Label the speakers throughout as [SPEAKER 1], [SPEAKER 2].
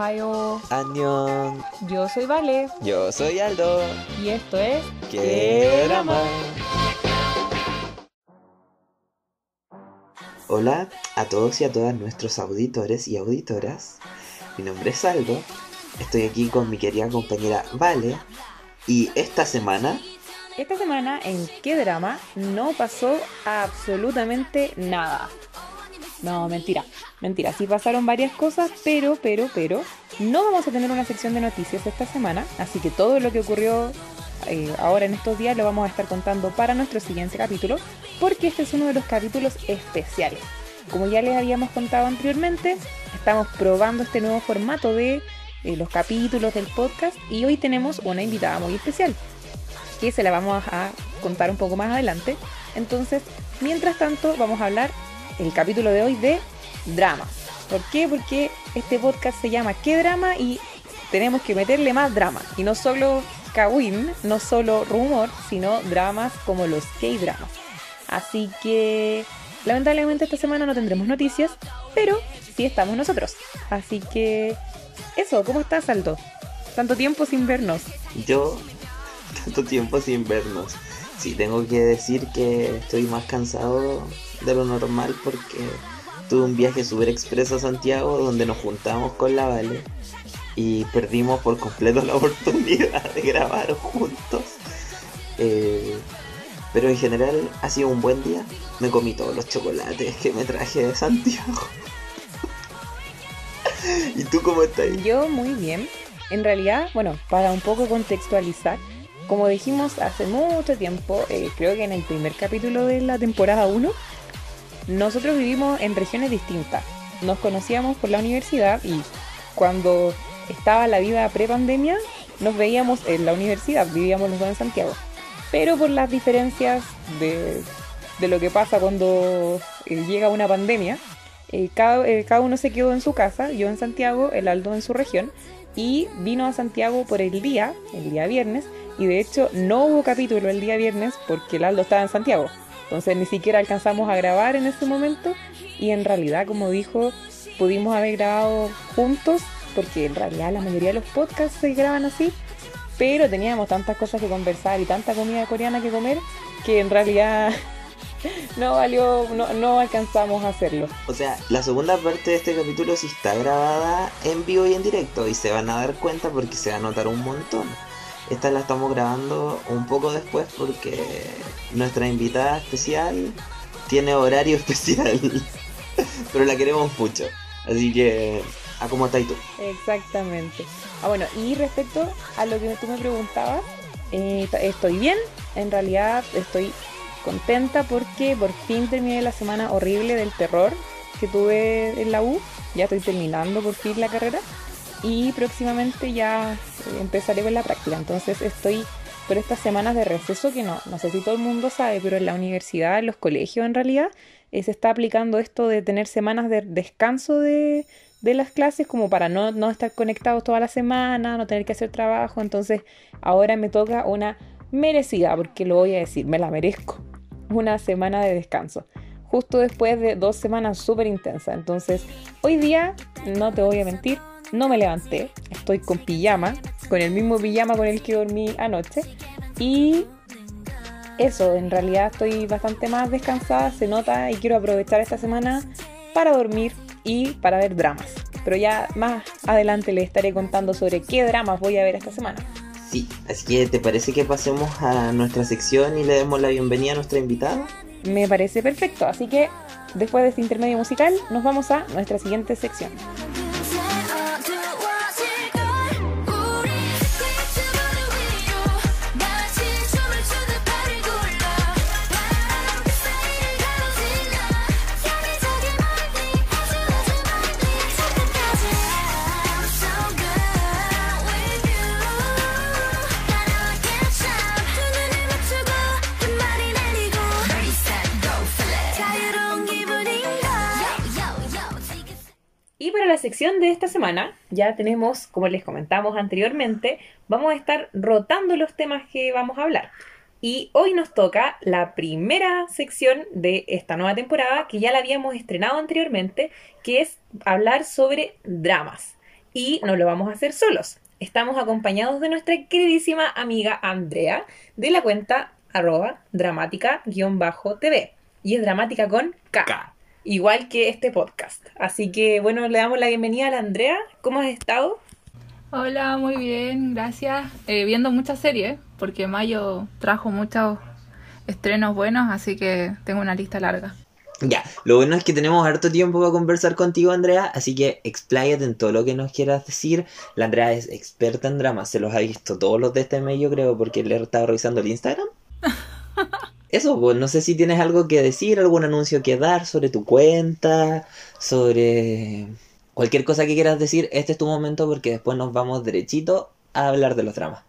[SPEAKER 1] Ohio.
[SPEAKER 2] Annyeong.
[SPEAKER 1] Yo soy Vale.
[SPEAKER 2] Yo soy Aldo.
[SPEAKER 1] Y esto es.
[SPEAKER 2] ¡Qué drama! Hola a todos y a todas nuestros auditores y auditoras. Mi nombre es Aldo. Estoy aquí con mi querida compañera Vale. Y esta semana
[SPEAKER 1] Esta semana en qué drama no pasó absolutamente nada. No, mentira, mentira. Sí pasaron varias cosas, pero, pero, pero, no vamos a tener una sección de noticias esta semana. Así que todo lo que ocurrió eh, ahora en estos días lo vamos a estar contando para nuestro siguiente capítulo, porque este es uno de los capítulos especiales. Como ya les habíamos contado anteriormente, estamos probando este nuevo formato de eh, los capítulos del podcast y hoy tenemos una invitada muy especial que se la vamos a contar un poco más adelante. Entonces, mientras tanto, vamos a hablar el capítulo de hoy de dramas. ¿Por qué? Porque este podcast se llama ¿Qué drama? y tenemos que meterle más drama. Y no solo Kawin, no solo rumor, sino dramas como los K-dramas. Así que lamentablemente esta semana no tendremos noticias, pero sí estamos nosotros. Así que eso, ¿cómo estás, Aldo? Tanto tiempo sin vernos.
[SPEAKER 2] yo, tanto tiempo sin vernos. Sí, tengo que decir que estoy más cansado de lo normal porque tuve un viaje súper expreso a Santiago donde nos juntamos con la Vale y perdimos por completo la oportunidad de grabar juntos. Eh, pero en general ha sido un buen día. Me comí todos los chocolates que me traje de Santiago. ¿Y tú cómo estás?
[SPEAKER 1] Yo muy bien. En realidad, bueno, para un poco contextualizar, como dijimos hace mucho tiempo, eh, creo que en el primer capítulo de la temporada 1, nosotros vivimos en regiones distintas. Nos conocíamos por la universidad y cuando estaba la vida pre-pandemia, nos veíamos en la universidad, vivíamos los dos en Santiago. Pero por las diferencias de, lo que pasa cuando eh, llega una pandemia, eh, cada, cada uno se quedó en su casa, yo en Santiago, el Aldo en su región, y vino a Santiago por el día, el día viernes, y de hecho no hubo capítulo el día viernes porque el Aldo estaba en Santiago. Entonces ni siquiera alcanzamos a grabar en ese momento y en realidad, como dijo, pudimos haber grabado juntos porque en realidad la mayoría de los podcasts se graban así, pero teníamos tantas cosas que conversar y tanta comida coreana que comer que en realidad no valió, no, no alcanzamos a hacerlo.
[SPEAKER 2] O sea, la segunda parte de este capítulo sí está grabada en vivo y en directo y se van a dar cuenta porque se va a notar un montón. Esta la estamos grabando un poco después porque nuestra invitada especial tiene horario especial. Pero la queremos mucho. Así que, ¿a cómo estás tú?
[SPEAKER 1] Exactamente. Ah, bueno, y respecto a lo que tú me preguntabas, eh, estoy bien. En realidad estoy contenta porque por fin terminé la semana horrible del terror que tuve en la U. Ya estoy terminando por fin la carrera. Y próximamente ya eh, empezaré con la práctica. Entonces estoy por estas semanas de receso que no, no sé si todo el mundo sabe, pero en la universidad, en los colegios en realidad, eh, se está aplicando esto de tener semanas de descanso de, de las clases como para no, no estar conectados toda la semana, no tener que hacer trabajo. Entonces ahora me toca una merecida, porque lo voy a decir, me la merezco. Una semana de descanso. Justo después de dos semanas súper intensas. Entonces hoy día, no te voy a mentir, no me levanté. Estoy con pijama, con el mismo pijama con el que dormí anoche. Y eso, en realidad estoy bastante más descansada, se nota y quiero aprovechar esta semana para dormir y para ver dramas. Pero ya más adelante les estaré contando sobre qué dramas voy a ver esta semana.
[SPEAKER 2] Sí, así que ¿te parece que pasemos a nuestra sección y le demos la bienvenida a nuestra invitada?
[SPEAKER 1] Me parece perfecto, así que después de este intermedio musical nos vamos a nuestra siguiente sección. Y para la sección de esta semana, ya tenemos, como les comentamos anteriormente, vamos a estar rotando los temas que vamos a hablar. Y hoy nos toca la primera sección de esta nueva temporada, que ya la habíamos estrenado anteriormente, que es hablar sobre dramas. Y no lo vamos a hacer solos. Estamos acompañados de nuestra queridísima amiga Andrea de la cuenta arroba dramática-tv. Y es dramática con K,
[SPEAKER 2] K.
[SPEAKER 1] Igual que este podcast. Así que bueno, le damos la bienvenida a la Andrea. ¿Cómo has estado?
[SPEAKER 3] Hola, muy bien, gracias. Eh, viendo muchas series, porque mayo trajo muchos estrenos buenos, así que tengo una lista larga.
[SPEAKER 2] Ya, lo bueno es que tenemos harto tiempo para conversar contigo, Andrea, así que expláyate en todo lo que nos quieras decir. La Andrea es experta en drama, se los ha visto todos los de este mes, yo creo, porque le he estado revisando el Instagram. Eso, pues no sé si tienes algo que decir, algún anuncio que dar sobre tu cuenta, sobre cualquier cosa que quieras decir. Este es tu momento porque después nos vamos derechito a hablar de los dramas.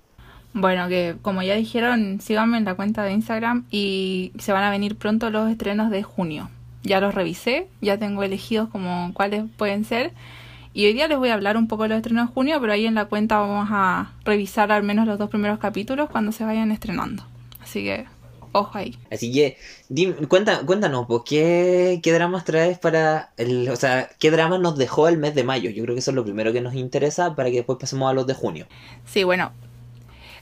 [SPEAKER 3] Bueno, que como ya dijeron, síganme en la cuenta de Instagram y se van a venir pronto los estrenos de junio. Ya los revisé, ya tengo elegidos como cuáles pueden ser. Y hoy día les voy a hablar un poco de los estrenos de junio, pero ahí en la cuenta vamos a revisar al menos los dos primeros capítulos cuando se vayan estrenando. Así que, ojo ahí.
[SPEAKER 2] Así que, dim- cuenta, cuéntanos, pues, ¿qué, ¿qué dramas traes para el, o sea, qué drama nos dejó el mes de mayo? Yo creo que eso es lo primero que nos interesa para que después pasemos a los de junio.
[SPEAKER 3] Sí, bueno,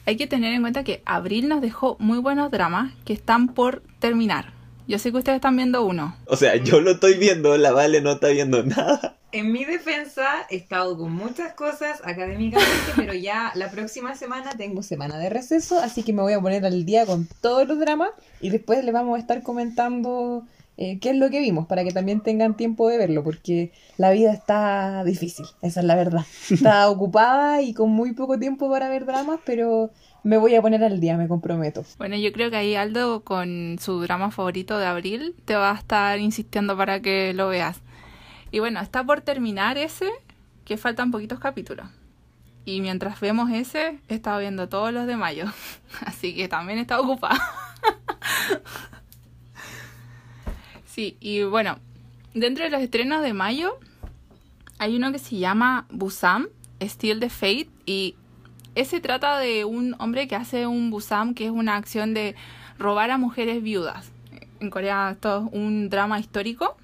[SPEAKER 3] hay que tener en cuenta que abril nos dejó muy buenos dramas que están por terminar. Yo sé que ustedes están viendo uno.
[SPEAKER 2] O sea, yo lo estoy viendo, la Vale no está viendo nada.
[SPEAKER 1] En mi defensa he estado con muchas cosas académicamente, pero ya la próxima semana tengo semana de receso, así que me voy a poner al día con todos los dramas y después les vamos a estar comentando eh, qué es lo que vimos para que también tengan tiempo de verlo, porque la vida está difícil, esa es la verdad. Está ocupada y con muy poco tiempo para ver dramas, pero me voy a poner al día, me comprometo.
[SPEAKER 3] Bueno, yo creo que ahí Aldo con su drama favorito de abril te va a estar insistiendo para que lo veas. Y bueno, está por terminar ese, que faltan poquitos capítulos. Y mientras vemos ese, he estado viendo todos los de mayo. Así que también está ocupada. Sí, y bueno, dentro de los estrenos de mayo hay uno que se llama Busam, Steel the Fate, y ese trata de un hombre que hace un Busam, que es una acción de robar a mujeres viudas. En Corea esto es un drama histórico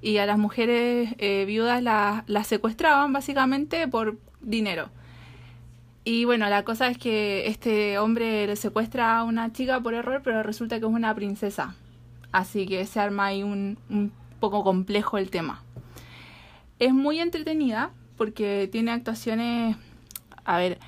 [SPEAKER 3] y a las mujeres eh, viudas las, las secuestraban básicamente por dinero. Y bueno, la cosa es que este hombre le secuestra a una chica por error, pero resulta que es una princesa. Así que se arma ahí un, un poco complejo el tema. Es muy entretenida porque tiene actuaciones... A ver,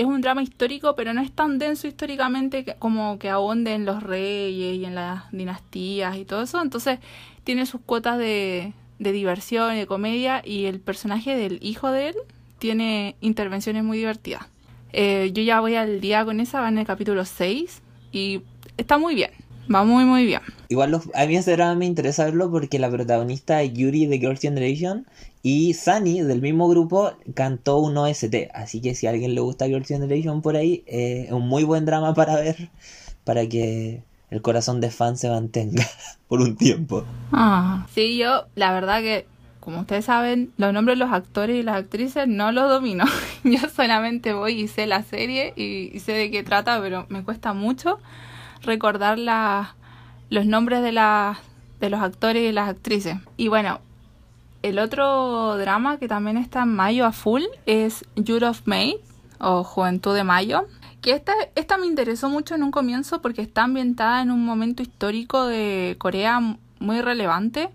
[SPEAKER 3] es un drama histórico, pero no es tan denso históricamente como que ahonde en los reyes y en las dinastías y todo eso. Entonces tiene sus cuotas de, de diversión y de comedia y el personaje del hijo de él tiene intervenciones muy divertidas. Eh, yo ya voy al día con esa, va en el capítulo 6 y está muy bien, va muy muy bien.
[SPEAKER 2] Igual los, a mí ese drama me interesa verlo porque la protagonista es Yuri de Girls' Generation y Sunny del mismo grupo cantó un OST. Así que si a alguien le gusta Girls' Generation por ahí, eh, es un muy buen drama para ver, para que el corazón de fan se mantenga por un tiempo.
[SPEAKER 3] Ah, sí, yo la verdad que, como ustedes saben, los nombres de los actores y las actrices no los domino. Yo solamente voy y sé la serie y, y sé de qué trata, pero me cuesta mucho recordar los nombres de, de los actores y las actrices. Y bueno, el otro drama que también está en mayo a full es Youth of May o Juventud de Mayo. Que esta, esta me interesó mucho en un comienzo porque está ambientada en un momento histórico de Corea muy relevante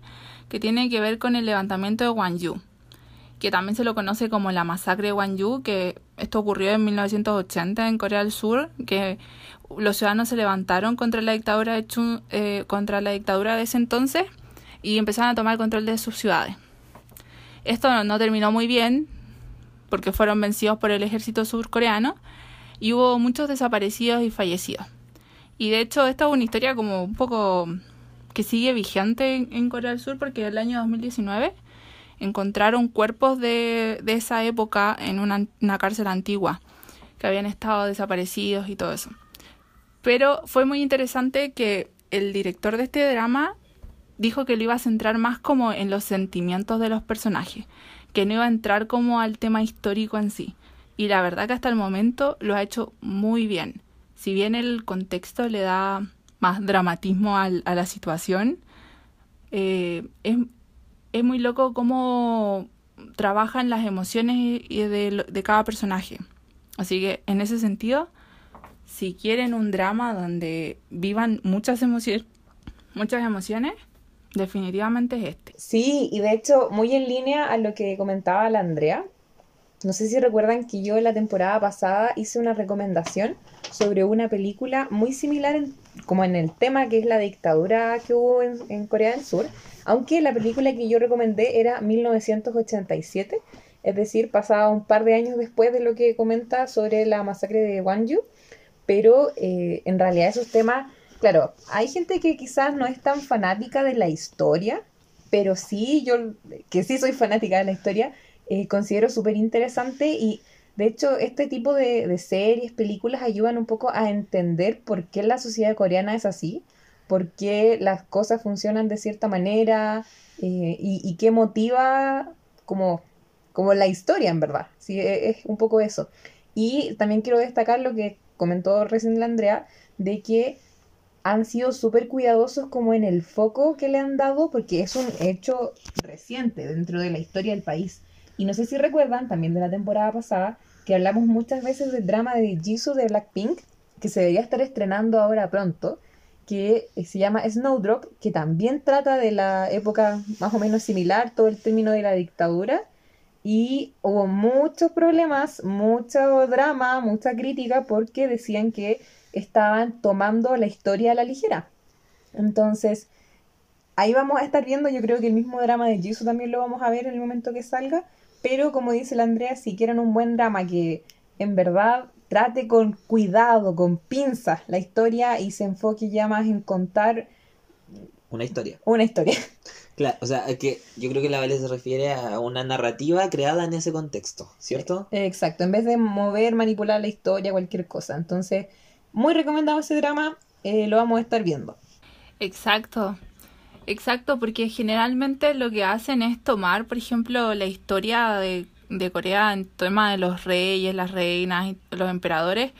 [SPEAKER 3] que tiene que ver con el levantamiento de Gwangju, que también se lo conoce como la masacre de Gwangju, que esto ocurrió en 1980 en Corea del Sur, que los ciudadanos se levantaron contra la dictadura de eh, contra la dictadura de ese entonces y empezaron a tomar control de sus ciudades. Esto no, terminó muy bien porque fueron vencidos por el ejército surcoreano y hubo muchos desaparecidos y fallecidos. Y de hecho esta es una historia como un poco que sigue vigente en, en Corea del Sur porque el año 2019 encontraron cuerpos de, de esa época en una, una cárcel antigua que habían estado desaparecidos y todo eso. Pero fue muy interesante que el director de este drama dijo que lo iba a centrar más como en los sentimientos de los personajes, que no iba a entrar como al tema histórico en sí. Y la verdad que hasta el momento lo ha hecho muy bien. Si bien el contexto le da más dramatismo al- a la situación, eh, es, es muy loco cómo trabajan las emociones de, de cada personaje. Así que en ese sentido, si quieren un drama donde vivan muchas emociones, muchas emociones, definitivamente es este.
[SPEAKER 1] Sí, y de hecho, muy en línea a lo que comentaba la Andrea. No sé si recuerdan que yo la temporada pasada hice una recomendación sobre una película muy similar como en el tema que es la dictadura que hubo en, Corea del Sur, aunque la película que yo recomendé era 1987, es decir, pasaba un par de años después de lo que comenta sobre la masacre de Gwangju, pero eh, en realidad esos temas, claro, hay gente que quizás no es tan fanática de la historia, pero sí, yo que sí soy fanática de la historia, eh, considero súper interesante y de hecho este tipo de, series, películas ayudan un poco a entender por qué la sociedad coreana es así, por qué las cosas funcionan de cierta manera eh, y, qué motiva como como la historia en verdad, sí, e, es un poco eso. Y también quiero destacar lo que comentó recién la Andrea, de que han sido súper cuidadosos como en el foco que le han dado, porque es un hecho reciente dentro de la historia del país. Y no sé si recuerdan, también de la temporada pasada, que hablamos muchas veces del drama de Jisoo de Blackpink, que se debería estar estrenando ahora pronto, que se llama Snowdrop, que también trata de la época más o menos similar, todo el término de la dictadura, y hubo muchos problemas, mucho drama, mucha crítica porque decían que estaban tomando la historia a la ligera. Entonces, ahí vamos a estar viendo, yo creo que el mismo drama de Jisoo también lo vamos a ver en el momento que salga, pero como dice la Andrea, si quieren un buen drama que en verdad trate con cuidado, con pinzas la historia y se enfoque ya más en contar
[SPEAKER 2] una historia.
[SPEAKER 1] Una historia.
[SPEAKER 2] Claro, o sea, que yo creo que la Vale se refiere a una narrativa creada en ese contexto, ¿cierto?
[SPEAKER 1] Exacto, en vez de mover, manipular la historia, cualquier cosa. Entonces, muy recomendado ese drama, eh, lo vamos a estar viendo.
[SPEAKER 3] Exacto, exacto, porque generalmente lo que hacen es tomar, por ejemplo, la historia de, de Corea en tema de los reyes, las reinas, los emperadores,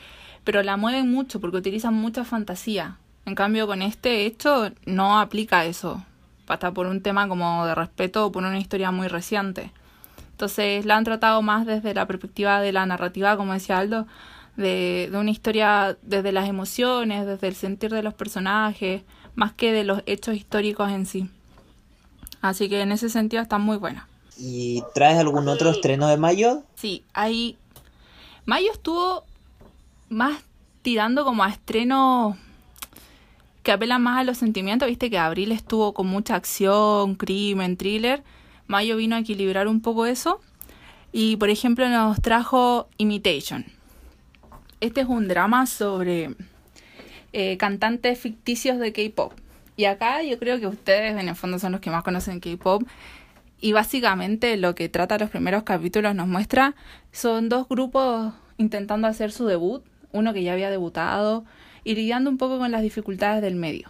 [SPEAKER 3] pero la mueven mucho porque utilizan mucha fantasía. En cambio, con este hecho no aplica eso hasta por un tema como de respeto o por una historia muy reciente. Entonces la han tratado más desde la perspectiva de la narrativa, como decía Aldo, de, de una historia desde las emociones, desde el sentir de los personajes, más que de los hechos históricos en sí. Así que en ese sentido está muy buena.
[SPEAKER 2] ¿Y traes algún otro estreno de mayo?
[SPEAKER 3] Sí, hay... Mayo estuvo más tirando como a estrenos que apelan más a los sentimientos, viste que abril estuvo con mucha acción, crimen, thriller, mayo vino a equilibrar un poco eso y por ejemplo nos trajo Imitation. Este es un drama sobre eh, cantantes ficticios de K-Pop. Y acá yo creo que ustedes en el fondo son los que más conocen K-Pop. Y básicamente lo que trata los primeros capítulos nos muestra son dos grupos intentando hacer su debut. Uno que ya había debutado y lidiando un poco con las dificultades del medio.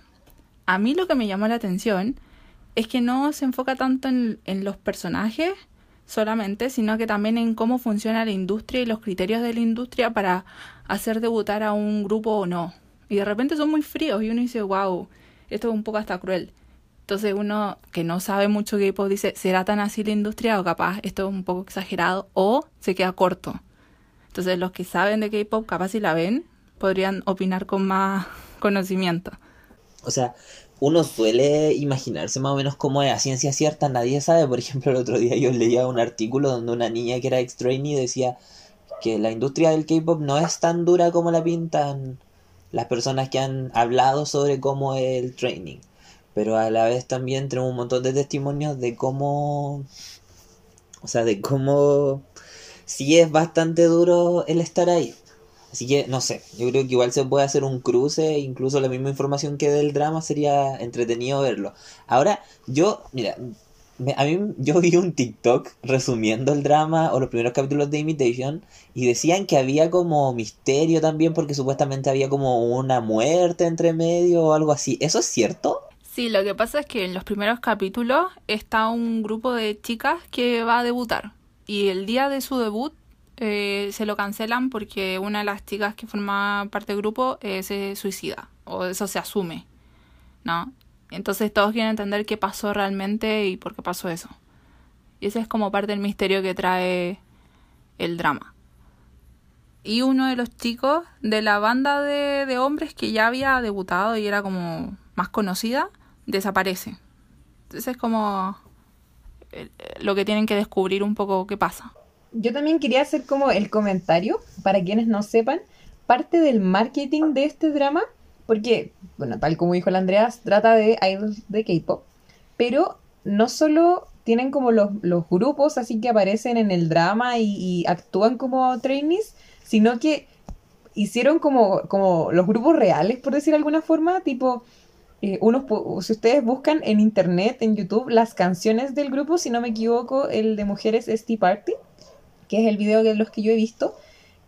[SPEAKER 3] A mí lo que me llamó la atención es que no se enfoca tanto en, los personajes solamente, sino que también en cómo funciona la industria y los criterios de la industria para hacer debutar a un grupo o no. Y de repente son muy fríos y uno dice, wow, esto es un poco hasta cruel. Entonces uno que no sabe mucho K-pop dice, ¿será tan así la industria o capaz esto es un poco exagerado o se queda corto? Entonces los que saben de K-pop capaz si la ven podrían opinar con más conocimiento.
[SPEAKER 2] O sea, uno suele imaginarse más o menos cómo es a ciencia cierta, nadie sabe. Por ejemplo, el otro día yo leía un artículo donde una niña que era ex-trainee decía que la industria del K-pop no es tan dura como la pintan las personas que han hablado sobre cómo es el training. Pero a la vez también tenemos un montón de testimonios de cómo. O sea, de cómo. Sí es bastante duro el estar ahí. Así que no sé, yo creo que igual se puede hacer un cruce, incluso la misma información que del drama sería entretenido verlo. Ahora, yo, mira, a mí yo vi un TikTok resumiendo el drama o los primeros capítulos de Imitation y decían que había como misterio también porque supuestamente había como una muerte entre medio o algo así. ¿Eso es cierto?
[SPEAKER 3] Sí, lo que pasa es que en los primeros capítulos está un grupo de chicas que va a debutar y el día de su debut eh, se lo cancelan porque una de las chicas que forma parte del grupo eh, se suicida, o eso se asume, ¿no? Entonces todos quieren entender qué pasó realmente y por qué pasó eso. Y ese es como parte del misterio que trae el drama. Y uno de los chicos de la banda de, de hombres que ya había debutado y era como más conocida, desaparece. Entonces es como eh, lo que tienen que descubrir un poco qué pasa.
[SPEAKER 1] Yo también quería hacer como el comentario, para quienes no sepan, parte del marketing de este drama, porque, bueno, tal como dijo la Andreas, trata de idols de K-pop, pero no solo tienen como los, los, grupos así que aparecen en el drama y, actúan como trainees, sino que hicieron como, como los grupos reales, por decir de alguna forma, tipo, eh, unos, si ustedes buscan en internet, en YouTube, las canciones del grupo, si no me equivoco, el de mujeres es Tea Party, que es el video de los que yo he visto,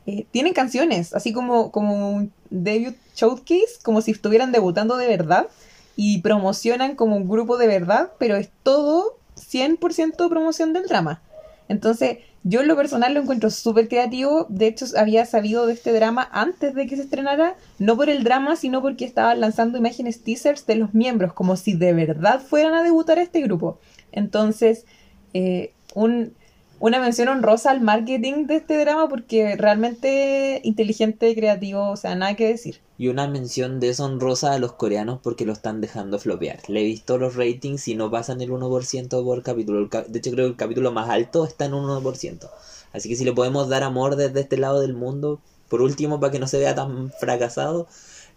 [SPEAKER 1] eh, tienen canciones, así como, como un debut showcase, como si estuvieran debutando de verdad, y promocionan como un grupo de verdad, pero es todo 100% promoción del drama. Entonces, yo en lo personal lo encuentro súper creativo. De hecho, había sabido de este drama antes de que se estrenara, no por el drama, sino porque estaban lanzando imágenes teasers de los miembros, como si de verdad fueran a debutar a este grupo. Entonces, eh, un, una mención honrosa al marketing de este drama porque realmente inteligente, creativo, o sea, nada que decir.
[SPEAKER 2] Y una mención deshonrosa a los coreanos porque lo están dejando flopear. Le he visto los ratings y no pasan el 1% por capítulo. De hecho, creo que el capítulo más alto está en un 1%. Así que si le podemos dar amor desde este lado del mundo, por último, para que no se vea tan fracasado,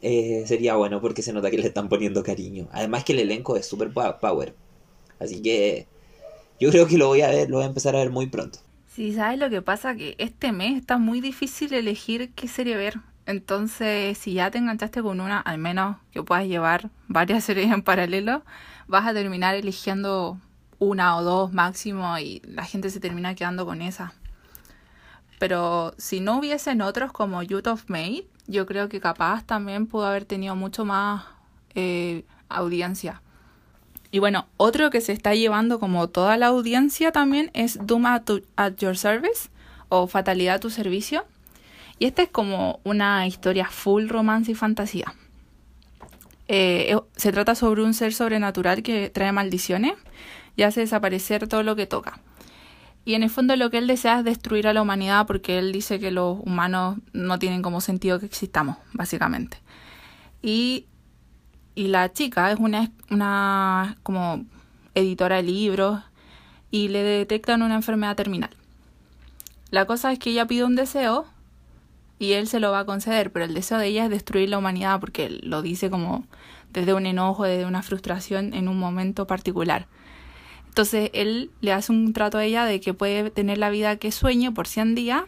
[SPEAKER 2] eh, sería bueno porque se nota que le están poniendo cariño. Además que el elenco es super power. Así que yo creo que lo voy a ver, lo voy a empezar a ver muy pronto.
[SPEAKER 3] Sí, ¿sabes lo que pasa? Que este mes está muy difícil elegir qué serie ver. Entonces, si ya te enganchaste con una, al menos que puedas llevar varias series en paralelo, vas a terminar eligiendo una o dos máximo y la gente se termina quedando con esa. Pero si no hubiesen otros como Youth of May, yo creo que capaz también pudo haber tenido mucho más eh, audiencia. Y bueno, otro que se está llevando como toda la audiencia también es Doom at, Your Service o Fatalidad a tu servicio. Y esta es como una historia full romance y fantasía. Eh, se trata sobre un ser sobrenatural que trae maldiciones y hace desaparecer todo lo que toca. Y en el fondo lo que él desea es destruir a la humanidad porque él dice que los humanos no tienen como sentido que existamos, básicamente. Y y la chica es una, una como editora de libros y le detectan una enfermedad terminal. La cosa es que ella pide un deseo y él se lo va a conceder, pero el deseo de ella es destruir la humanidad porque lo dice como desde un enojo, desde una frustración en un momento particular. Entonces él le hace un trato a ella de que puede tener la vida que sueñe por 100 días,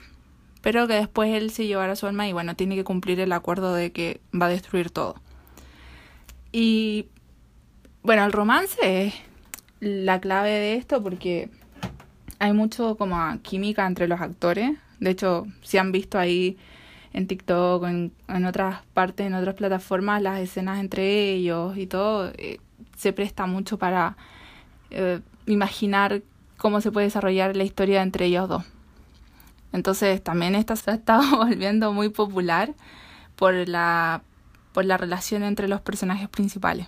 [SPEAKER 3] pero que después él se llevará su alma y bueno, tiene que cumplir el acuerdo de que va a destruir todo. Y bueno, el romance es la clave de esto porque hay mucho como química entre los actores. De hecho, si han visto ahí en TikTok o en, otras partes, en otras plataformas, las escenas entre ellos y todo, eh, se presta mucho para eh, imaginar cómo se puede desarrollar la historia entre ellos dos. Entonces también esta se ha estado volviendo muy popular por la por la relación entre los personajes principales.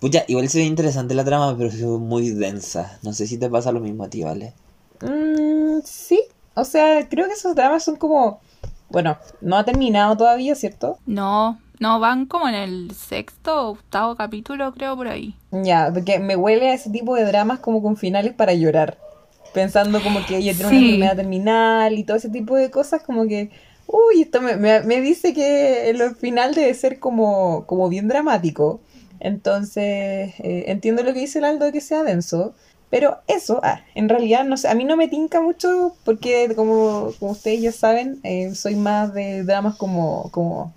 [SPEAKER 2] Pucha, igual se ve interesante la trama, pero es muy densa. No sé si te pasa lo mismo a ti, ¿vale?
[SPEAKER 1] Mm, sí, o sea, creo que esos dramas son como... Bueno, no ha terminado todavía, ¿cierto?
[SPEAKER 3] No, no, van como en el sexto o octavo capítulo, creo, por ahí.
[SPEAKER 1] Ya, porque me huele a ese tipo de dramas como con finales para llorar. Pensando como que ella tiene una enfermedad terminal y todo ese tipo de cosas, como que uy, esto me, me, dice que el final debe ser como, como bien dramático. Entonces, eh, entiendo lo que dice el Aldo que sea denso. Pero eso, ah, en realidad, no sé, a mí no me tinca mucho porque, como, como ustedes ya saben, eh, soy más de dramas como, como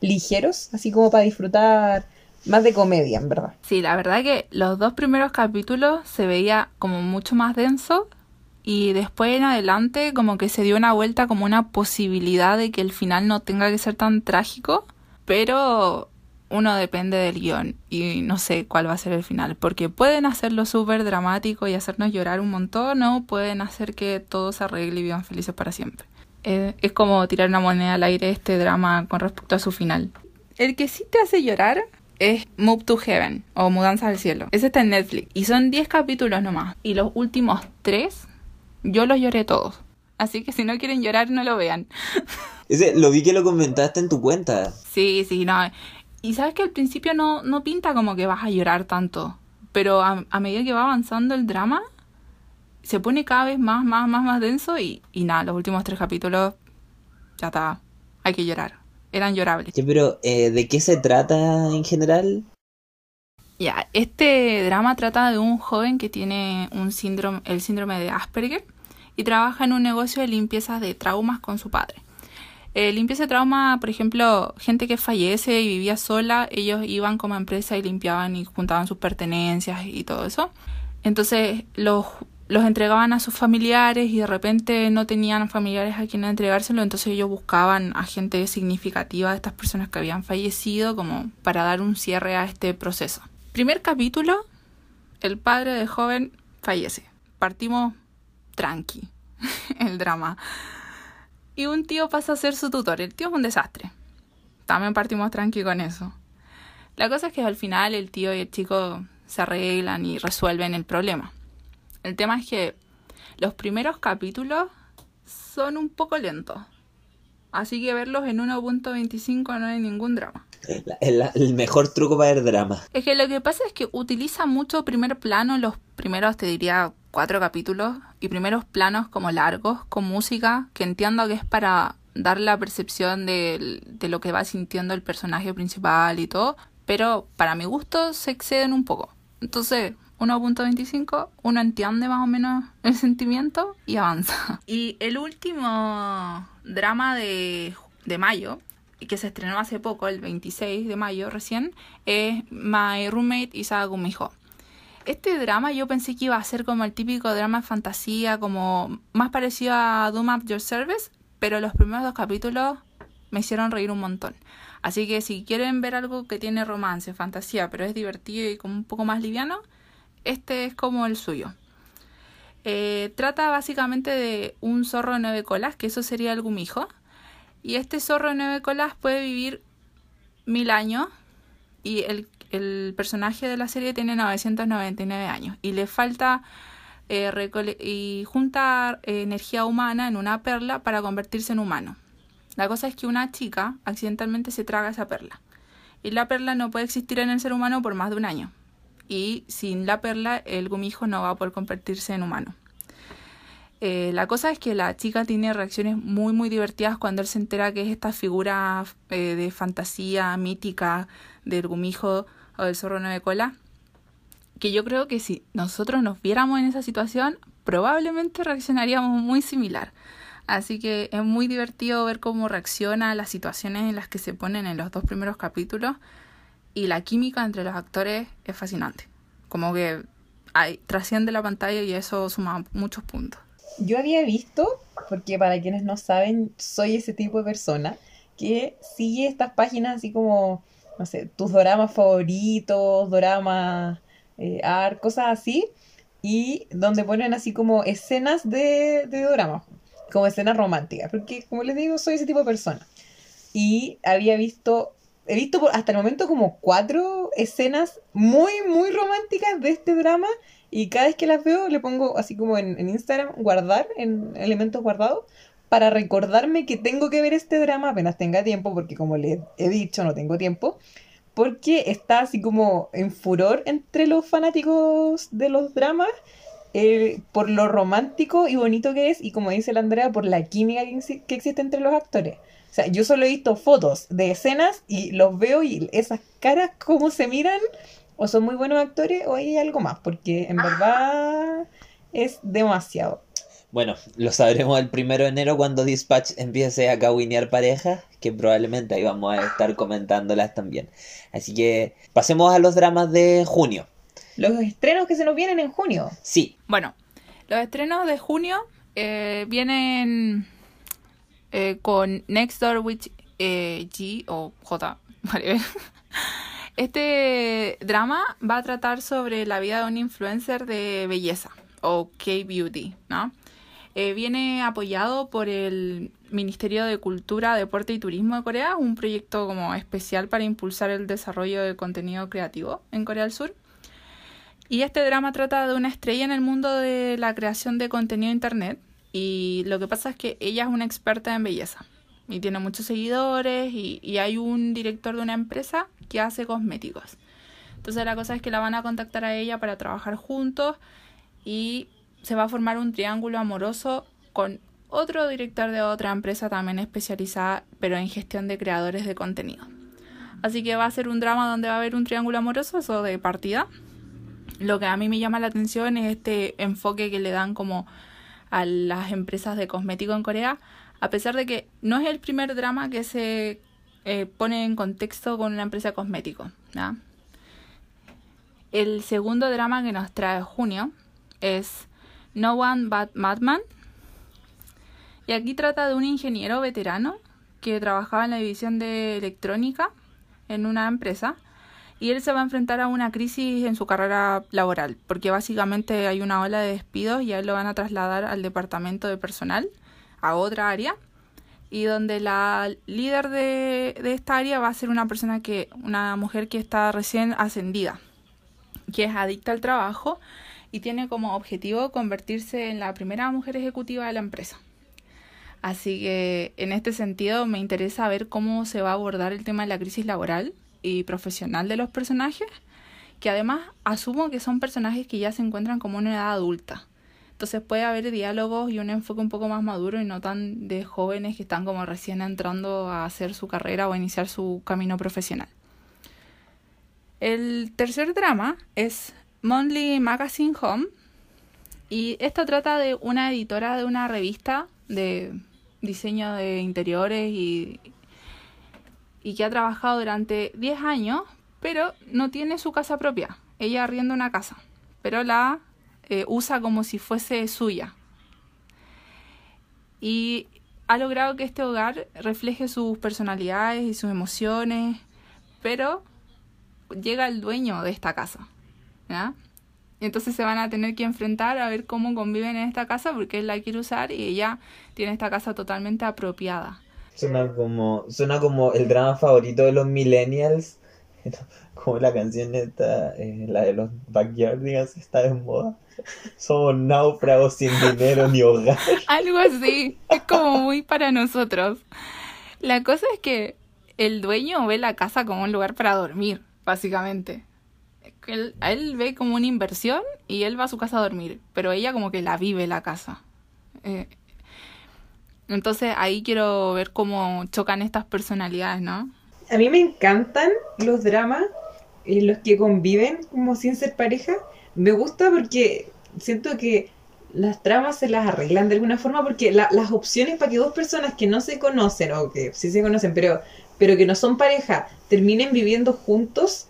[SPEAKER 1] ligeros, así como para disfrutar más de comedia, en verdad.
[SPEAKER 3] Sí, la verdad que los dos primeros capítulos se veía como mucho más denso y después en adelante como que se dio una vuelta como una posibilidad de que el final no tenga que ser tan trágico, pero uno depende del guion y no sé cuál va a ser el final, porque pueden hacerlo súper dramático y hacernos llorar un montón o pueden hacer que todo se arregle y vivan felices para siempre. Es como tirar una moneda al aire este drama con respecto a su final. El que sí te hace llorar es Move to Heaven o Mudanza al Cielo. Ese está en Netflix y son 10 capítulos nomás. Y los últimos 3 yo los lloré todos. Así que si no quieren llorar, no lo vean.
[SPEAKER 2] Ese, lo vi que lo comentaste en tu cuenta.
[SPEAKER 3] Sí, sí, no. Y sabes que al principio no, no pinta como que vas a llorar tanto. Pero a, a medida que va avanzando el drama, se pone cada vez más, más, más, más denso. Y, y nada, los últimos tres capítulos, ya está. Hay que llorar. Eran llorables.
[SPEAKER 2] Sí, pero eh, ¿de qué se trata en general?
[SPEAKER 3] Ya, este drama trata de un joven que tiene un síndrome, el síndrome de Asperger y trabaja en un negocio de limpieza de traumas con su padre. Eh, limpieza de trauma, por ejemplo, gente que fallece y vivía sola, ellos iban como empresa y limpiaban y juntaban sus pertenencias y todo eso. Entonces los, los entregaban a sus familiares y de repente no tenían familiares a quienes entregárselo, entonces ellos buscaban a gente significativa de estas personas que habían fallecido como para dar un cierre a este proceso. Primer capítulo, el padre del joven fallece. Partimos tranqui, el drama. Y un tío pasa a ser su tutor. El tío es un desastre. También partimos tranqui con eso. La cosa es que al final el tío y el chico se arreglan y resuelven el problema. El tema es que los primeros capítulos son un poco lentos. Así que verlos en 1.25 no hay ningún drama.
[SPEAKER 2] El, el mejor truco para ver drama.
[SPEAKER 3] Es que lo que pasa es que utiliza mucho primer plano los primeros, te diría, cuatro capítulos y primeros planos como largos, con música, que entiendo que es para dar la percepción de, de lo que va sintiendo el personaje principal y todo, pero para mi gusto se exceden un poco. Entonces, 1.25, uno entiende más o menos el sentimiento y avanza. Y el último drama de, de mayo, que se estrenó hace poco, el 26 de mayo recién, es My Roommate Isa Gumijo. Este drama yo pensé que iba a ser como el típico drama fantasía, como más parecido a Doom Up Your Service, pero los primeros dos capítulos me hicieron reír un montón. Así que si quieren ver algo que tiene romance, fantasía, pero es divertido y como un poco más liviano, este es como el suyo. Eh, trata básicamente de un zorro de nueve colas, que eso sería el gumijo. Y este zorro de nueve colas puede vivir mil años y el, el personaje de la serie tiene 999 años y le falta eh, y juntar eh, energía humana en una perla para convertirse en humano. La cosa es que una chica accidentalmente se traga esa perla y la perla no puede existir en el ser humano por más de un año y sin la perla el gumijo no va a poder convertirse en humano. Eh, la cosa es que la chica tiene reacciones muy muy divertidas cuando él se entera que es esta figura eh, de fantasía mítica del gumijo o del zorro nueve cola. Que yo creo que si nosotros nos viéramos en esa situación, probablemente reaccionaríamos muy similar. Así que es muy divertido ver cómo reacciona a las situaciones en las que se ponen en los dos primeros capítulos y la química entre los actores es fascinante. Como que hay, trasciende la pantalla y eso suma muchos puntos.
[SPEAKER 1] Yo había visto, porque para quienes no saben, soy ese tipo de persona que sigue estas páginas así como, no sé, tus doramas favoritos, doramas, eh, art, cosas así, y donde ponen así como escenas de, de doramas, como escenas románticas, porque como les digo, soy ese tipo de persona. Y había visto, he visto hasta el momento como cuatro escenas muy, muy románticas de este drama y cada vez que las veo le pongo así como en, Instagram guardar, en elementos guardados, para recordarme que tengo que ver este drama apenas tenga tiempo, porque como les he dicho, no tengo tiempo, porque está así como en furor entre los fanáticos de los dramas, eh, por lo romántico y bonito que es, y como dice la Andrea, por la química que, que existe entre los actores. O sea, yo solo he visto fotos de escenas y los veo y esas caras, cómo se miran, o son muy buenos actores o hay algo más, porque en verdad es demasiado.
[SPEAKER 2] Bueno, lo sabremos el primero de enero cuando Dispatch empiece a caguinear parejas, que probablemente ahí vamos a estar comentándolas también. Así que pasemos a los dramas de junio.
[SPEAKER 1] Los estrenos que se nos vienen en junio.
[SPEAKER 2] Sí,
[SPEAKER 3] Bueno, los estrenos de junio eh, vienen eh, con Next Door with eh, G o J. whatever. Este drama va a tratar sobre la vida de un influencer de belleza o K-Beauty, ¿no? Eh, viene apoyado por el Ministerio de Cultura, Deporte y Turismo de Corea, un proyecto como especial para impulsar el desarrollo de contenido creativo en Corea del Sur. Y este drama trata de una estrella en el mundo de la creación de contenido internet. Y lo que pasa es que ella es una experta en belleza y tiene muchos seguidores y, y hay un director de una empresa que hace cosméticos. Entonces la cosa es que la van a contactar a ella para trabajar juntos y se va a formar un triángulo amoroso con otro director de otra empresa también especializada, pero en gestión de creadores de contenido. Así que va a ser un drama donde va a haber un triángulo amoroso, eso de partida. Lo que a mí me llama la atención es este enfoque que le dan como a las empresas de cosméticos en Corea, a pesar de que no es el primer drama que se eh, pone en contexto con una empresa de cosméticos. El segundo drama que nos trae junio es no One But Madman. Y aquí trata de un ingeniero veterano que trabajaba en la división de electrónica en una empresa y él se va a enfrentar a una crisis en su carrera laboral porque básicamente hay una ola de despidos y a él lo van a trasladar al departamento de personal, a otra área y donde la líder de, de esta área va a ser una persona que, una mujer que está recién ascendida, que es adicta al trabajo y tiene como objetivo convertirse en la primera mujer ejecutiva de la empresa. Así que en este sentido me interesa ver cómo se va a abordar el tema de la crisis laboral y profesional de los personajes, que además asumo que son personajes que ya se encuentran como una edad adulta. Entonces puede haber diálogos y un enfoque un poco más maduro y no tan de jóvenes que están como recién entrando a hacer su carrera o a iniciar su camino profesional. El tercer drama es Monthly Magazine Home. Y esto trata de una editora de una revista de diseño de interiores y, y que ha trabajado durante 10 años, pero no tiene su casa propia. Ella arrienda una casa, pero la eh, usa como si fuese suya. Y ha logrado que este hogar refleje sus personalidades y sus emociones, pero llega el dueño de esta casa ¿ya? Entonces se van a tener que enfrentar a ver cómo conviven en esta casa porque él la quiere usar y ella tiene esta casa totalmente apropiada.
[SPEAKER 2] Suena como, suena como el drama favorito de los millennials, como la canción esta, eh, la de los backyardigans está de moda. Somos náufragos sin dinero ni hogar.
[SPEAKER 3] Algo así, es como muy para nosotros. La cosa es que el dueño ve la casa como un lugar para dormir, básicamente él, él ve como una inversión y él va a su casa a dormir, pero ella como que la vive la casa. Eh, entonces ahí quiero ver cómo chocan estas personalidades, ¿no?
[SPEAKER 1] A mí me encantan los dramas en los que conviven como sin ser pareja. Me gusta porque siento que las tramas se las arreglan de alguna forma porque las opciones para que dos personas que no se conocen o que sí se conocen pero, pero que no son pareja terminen viviendo juntos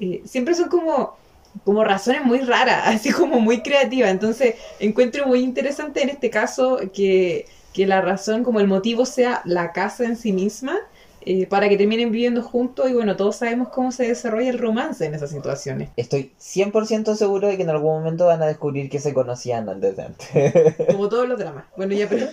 [SPEAKER 1] eh, siempre son como, como razones muy raras, así como muy creativas. Entonces encuentro muy interesante en este caso que, que la razón, como el motivo sea la casa en sí misma. Eh, para que terminen viviendo juntos y bueno, todos sabemos cómo se desarrolla el romance en esas situaciones.
[SPEAKER 2] Estoy 100% seguro de que en algún momento van a descubrir que se conocían antes de antes.
[SPEAKER 1] Como todos los dramas. Bueno, ya pero...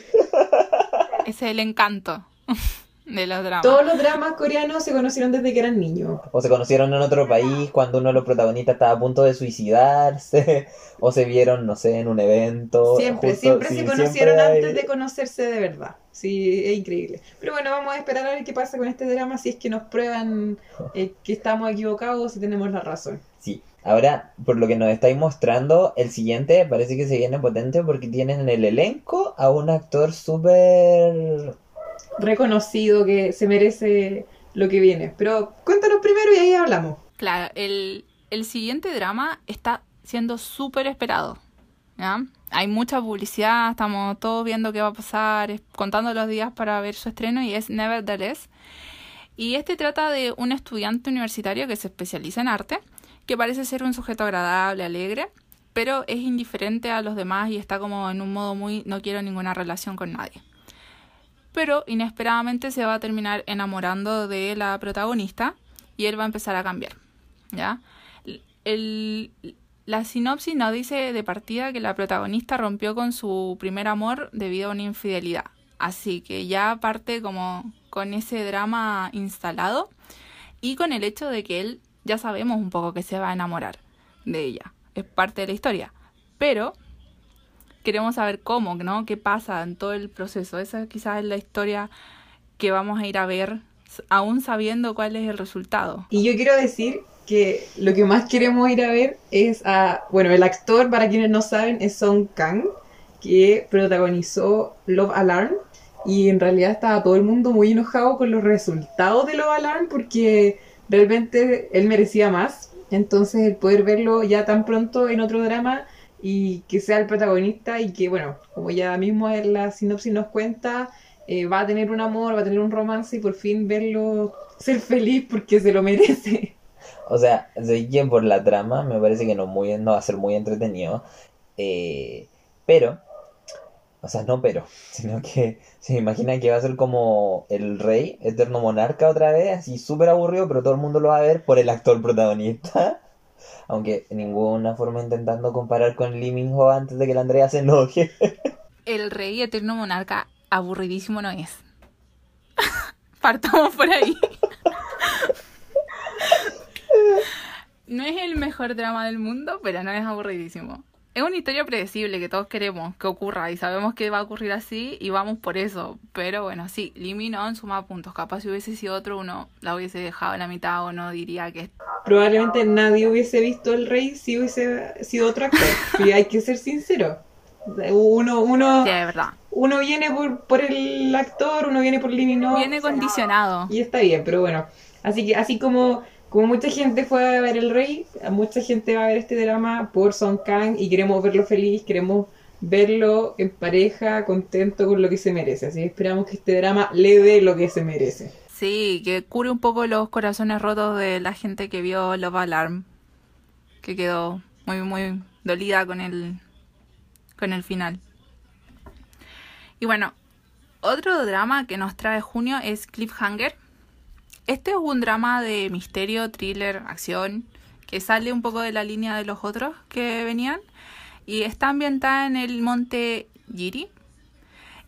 [SPEAKER 3] Ese es el encanto. de los dramas.
[SPEAKER 1] Todos los dramas coreanos se conocieron desde que eran niños.
[SPEAKER 2] O se conocieron en otro país cuando uno de los protagonistas estaba a punto de suicidarse. O se vieron, no sé, en un evento.
[SPEAKER 1] Siempre, siempre se conocieron antes de conocerse de verdad. Sí, es increíble. Pero bueno, vamos a esperar a ver qué pasa con este drama, si es que nos prueban eh, que estamos equivocados o si tenemos la razón.
[SPEAKER 2] Sí. Ahora, por lo que nos estáis mostrando, el siguiente parece que se viene potente porque tienen en el elenco a un actor súper
[SPEAKER 1] reconocido que se merece lo que viene. Pero cuéntanos primero y ahí hablamos.
[SPEAKER 3] Claro, el, el siguiente drama está siendo súper esperado. Hay mucha publicidad, estamos todos viendo qué va a pasar, contando los días para ver su estreno y es Nevertheless. Y este trata de un estudiante universitario que se especializa en arte, que parece ser un sujeto agradable, alegre, pero es indiferente a los demás y está como en un modo muy no quiero ninguna relación con nadie pero inesperadamente se va a terminar enamorando de la protagonista y él va a empezar a cambiar, ¿ya? La sinopsis nos dice de partida que la protagonista rompió con su primer amor debido a una infidelidad. Así que ya parte como con ese drama instalado y con el hecho de que él ya sabemos un poco que se va a enamorar de ella. Es parte de la historia. Pero queremos saber cómo, ¿no? ¿Qué pasa en todo el proceso? Esa quizás es la historia que vamos a ir a ver, aún sabiendo cuál es el resultado.
[SPEAKER 1] Y yo quiero decir que lo que más queremos ir a ver es a, bueno, el actor, para quienes no saben, es Song Kang, que protagonizó Love Alarm y en realidad estaba todo el mundo muy enojado con los resultados de Love Alarm porque realmente él merecía más. Entonces el poder verlo ya tan pronto en otro drama y que sea el protagonista y que, bueno, como ya mismo en la sinopsis nos cuenta, eh, va a tener un amor, va a tener un romance y por fin verlo ser feliz porque se lo merece.
[SPEAKER 2] O sea, sé que por la trama me parece que no, muy, no va a ser muy entretenido. Eh, pero o sea, no pero, sino que se imagina que va a ser como el rey, eterno monarca otra vez, así súper aburrido, pero todo el mundo lo va a ver por el actor protagonista. Aunque en ninguna forma intentando comparar con Lee Min Ho antes de que la Andrea se enoje.
[SPEAKER 3] El rey eterno monarca aburridísimo no es. Partamos por ahí. no es el mejor drama del mundo, pero no es aburridísimo es una historia predecible que todos queremos que ocurra y sabemos que va a ocurrir así y vamos por eso. Pero bueno, sí, eliminó en suma puntos. Capaz si hubiese sido otro, uno la hubiese dejado en la mitad o no diría que.
[SPEAKER 1] Probablemente nadie hubiese visto el rey si hubiese sido otro actor. y hay que ser sincero. Uno, uno,
[SPEAKER 3] sí, es verdad.
[SPEAKER 1] uno viene por, por el actor, uno viene por Limino.
[SPEAKER 3] Viene condicionado.
[SPEAKER 1] Y está bien, pero bueno. Así que, así como como mucha gente fue a ver El Rey, mucha gente va a ver este drama por Son Kang y queremos verlo feliz, queremos verlo en pareja, contento con lo que se merece. Así que esperamos que este drama le dé lo que se merece.
[SPEAKER 3] Sí, que cure un poco los corazones rotos de la gente que vio Love Alarm, que quedó muy, muy dolida con el, con el final. Y bueno, otro drama que nos trae junio es Cliffhanger este es un drama de misterio, thriller, acción, que sale un poco de la línea de los otros que venían. Y está ambientada en el monte Giri.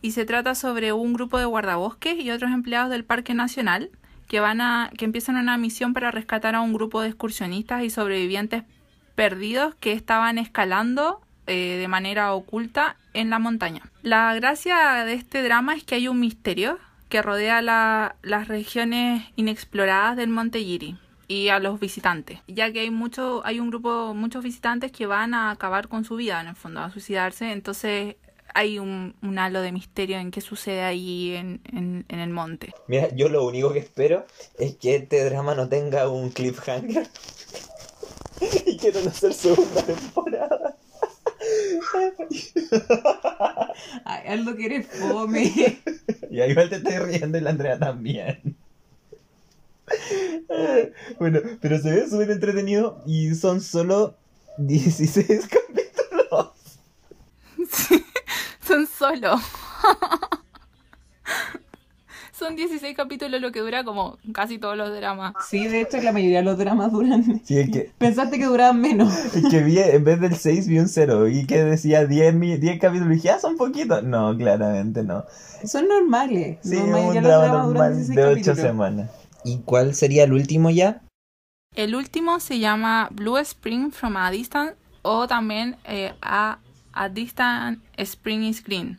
[SPEAKER 3] Y se trata sobre un grupo de guardabosques y otros empleados del Parque Nacional que van a. que empiezan una misión para rescatar a un grupo de excursionistas y sobrevivientes perdidos que estaban escalando eh, de manera oculta en la montaña. La gracia de este drama es que hay un misterio que rodea las regiones inexploradas del Monte Giri y a los visitantes, ya que hay mucho, hay un grupo, muchos visitantes que van a acabar con su vida en el fondo, a suicidarse, entonces hay un, halo de misterio en qué sucede ahí en, en, en, el monte.
[SPEAKER 2] Mira, yo lo único que espero es que este drama no tenga un cliffhanger y quiero no hacer segunda temporada.
[SPEAKER 1] Ay, Aldo que eres fome.
[SPEAKER 2] Y igual te estoy riendo y la Andrea también. Bueno, pero se ve súper entretenido y son solo 16 capítulos.
[SPEAKER 3] son solo. Son 16 capítulos lo que dura como casi todos los dramas.
[SPEAKER 1] Sí, de hecho la mayoría de los dramas duran.
[SPEAKER 2] Sí, es que...
[SPEAKER 1] Pensaste que duraban menos.
[SPEAKER 2] Es que vi, en vez del 6 vi un 0 y que decía 10, 10 capítulos y dije, ah, son poquitos. No, claramente no.
[SPEAKER 1] Son normales.
[SPEAKER 2] Sí, la mayoría un drama normal de 8 semanas. ¿Y cuál sería el último ya?
[SPEAKER 3] El último se llama Blue Spring from a Distance o también eh, a, a Distant Spring is Green.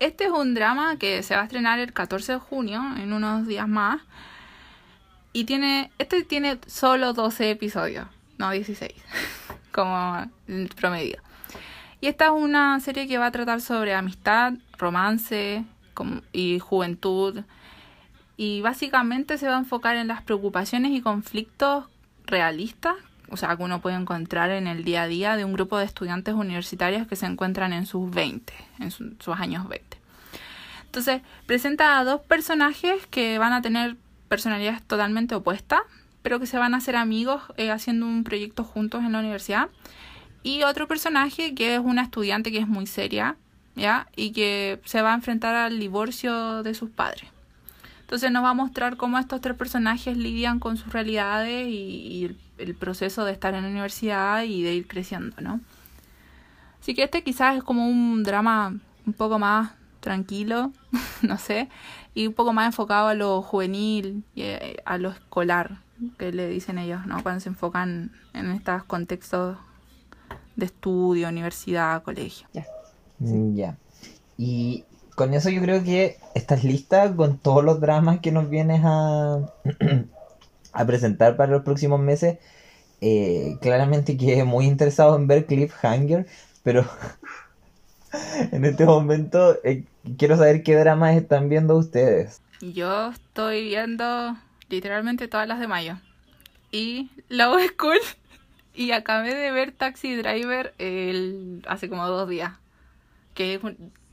[SPEAKER 3] Este es un drama que se va a estrenar el 14 de junio, en unos días más. Y tiene, este tiene solo 12 episodios, no 16, como promedio. Y esta es una serie que va a tratar sobre amistad, romance y juventud. Y básicamente se va a enfocar en las preocupaciones y conflictos realistas, o sea, que uno puede encontrar en el día a día de un grupo de estudiantes universitarios que se encuentran en sus 20, en sus años 20. Entonces, presenta a dos personajes que van a tener personalidades totalmente opuestas, pero que se van a hacer amigos eh, haciendo un proyecto juntos en la universidad. Y otro personaje que es una estudiante que es muy seria, ¿ya? Y que se va a enfrentar al divorcio de sus padres. Entonces nos va a mostrar cómo estos tres personajes lidian con sus realidades y, y el, el proceso de estar en la universidad y de ir creciendo, ¿no? Así que este quizás es como un drama un poco más tranquilo, no sé, y un poco más enfocado a lo juvenil y eh, a lo escolar, que le dicen ellos, ¿no? Cuando se enfocan en estos contextos de estudio, universidad, colegio.
[SPEAKER 1] Ya.
[SPEAKER 2] Mm, Ya. Y con eso yo creo que estás lista con todos los dramas que nos vienes a, a presentar para los próximos meses. Eh, claramente que muy interesado en ver Cliffhanger, pero en este momento eh, quiero saber qué dramas están viendo ustedes.
[SPEAKER 3] Yo estoy viendo literalmente todas las de mayo. Y Love School. Y acabé de ver Taxi Driver el, hace como dos días. Que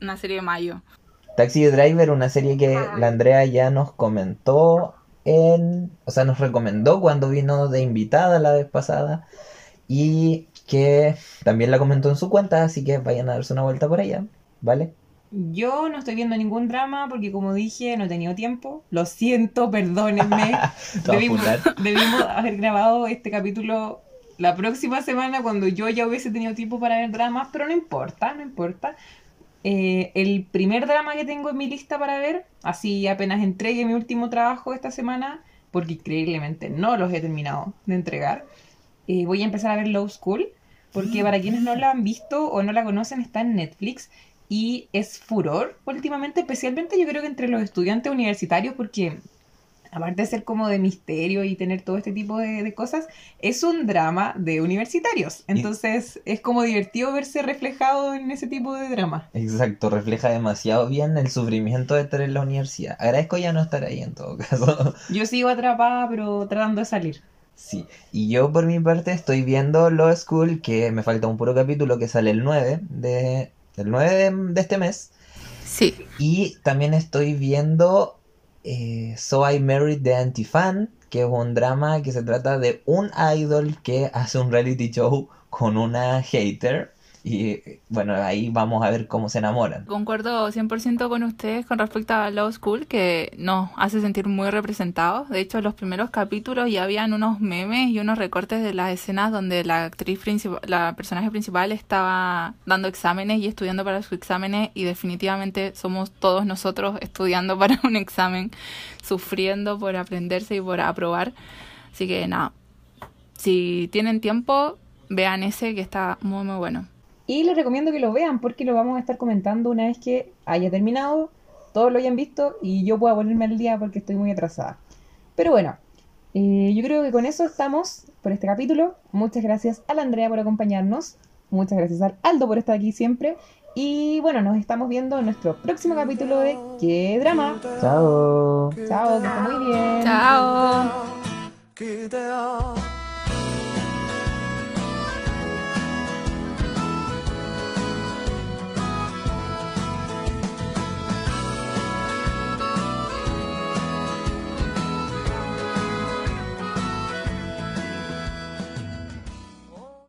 [SPEAKER 3] una serie de mayo.
[SPEAKER 2] Taxi Driver, una serie que la Andrea ya nos comentó en, o sea, nos recomendó cuando vino de invitada la vez pasada y que también la comentó en su cuenta, así que vayan a darse una vuelta por allá, ¿vale?
[SPEAKER 1] Yo no estoy viendo ningún drama porque como dije, no he tenido tiempo. Lo siento, perdónenme. Debimos haber grabado este capítulo la próxima semana cuando yo ya hubiese tenido tiempo para ver dramas, pero no importa, no importa. Eh, el primer drama que tengo en mi lista para ver, así apenas entregue mi último trabajo esta semana, porque increíblemente no los he terminado de entregar, eh, voy a empezar a ver Low School, porque para quienes no la han visto o no la conocen, está en Netflix y es furor últimamente, especialmente yo creo que entre los estudiantes universitarios, porque aparte de ser como de misterio y tener todo este tipo de, de cosas, es un drama de universitarios. Entonces es como divertido verse reflejado en ese tipo de drama.
[SPEAKER 2] Exacto, refleja demasiado bien el sufrimiento de estar en la universidad. Agradezco ya no estar ahí en todo caso.
[SPEAKER 1] Yo sigo atrapada, pero tratando de salir.
[SPEAKER 2] Sí, y yo por mi parte estoy viendo Law School, que me falta un puro capítulo que sale el 9 de, el 9 de, de este mes.
[SPEAKER 3] Sí.
[SPEAKER 2] Y también estoy viendo eh, So I Married the Anti-Fan, que es un drama que se trata de un idol que hace un reality show con una hater. Y bueno, ahí vamos a ver cómo se enamoran.
[SPEAKER 3] Concuerdo 100% con ustedes con respecto a Law School, que nos hace sentir muy representados. De hecho, en los primeros capítulos ya habían unos memes y unos recortes de las escenas donde la actriz principal, la personaje principal estaba dando exámenes y estudiando para sus exámenes y definitivamente somos todos nosotros estudiando para un examen, sufriendo por aprenderse y por aprobar. Así que nada, si tienen tiempo, vean ese que está muy muy bueno.
[SPEAKER 1] Y les recomiendo que lo vean porque lo vamos a estar comentando una vez que haya terminado, todos lo hayan visto y yo pueda ponerme al día porque estoy muy atrasada. Pero bueno, eh, yo creo que con eso estamos por este capítulo. Muchas gracias a la Andrea por acompañarnos. Muchas gracias al Aldo por estar aquí siempre. Y bueno, nos estamos viendo en nuestro próximo capítulo de ¿Qué drama?
[SPEAKER 2] Chao.
[SPEAKER 1] Chao, que está muy bien.
[SPEAKER 3] Chao.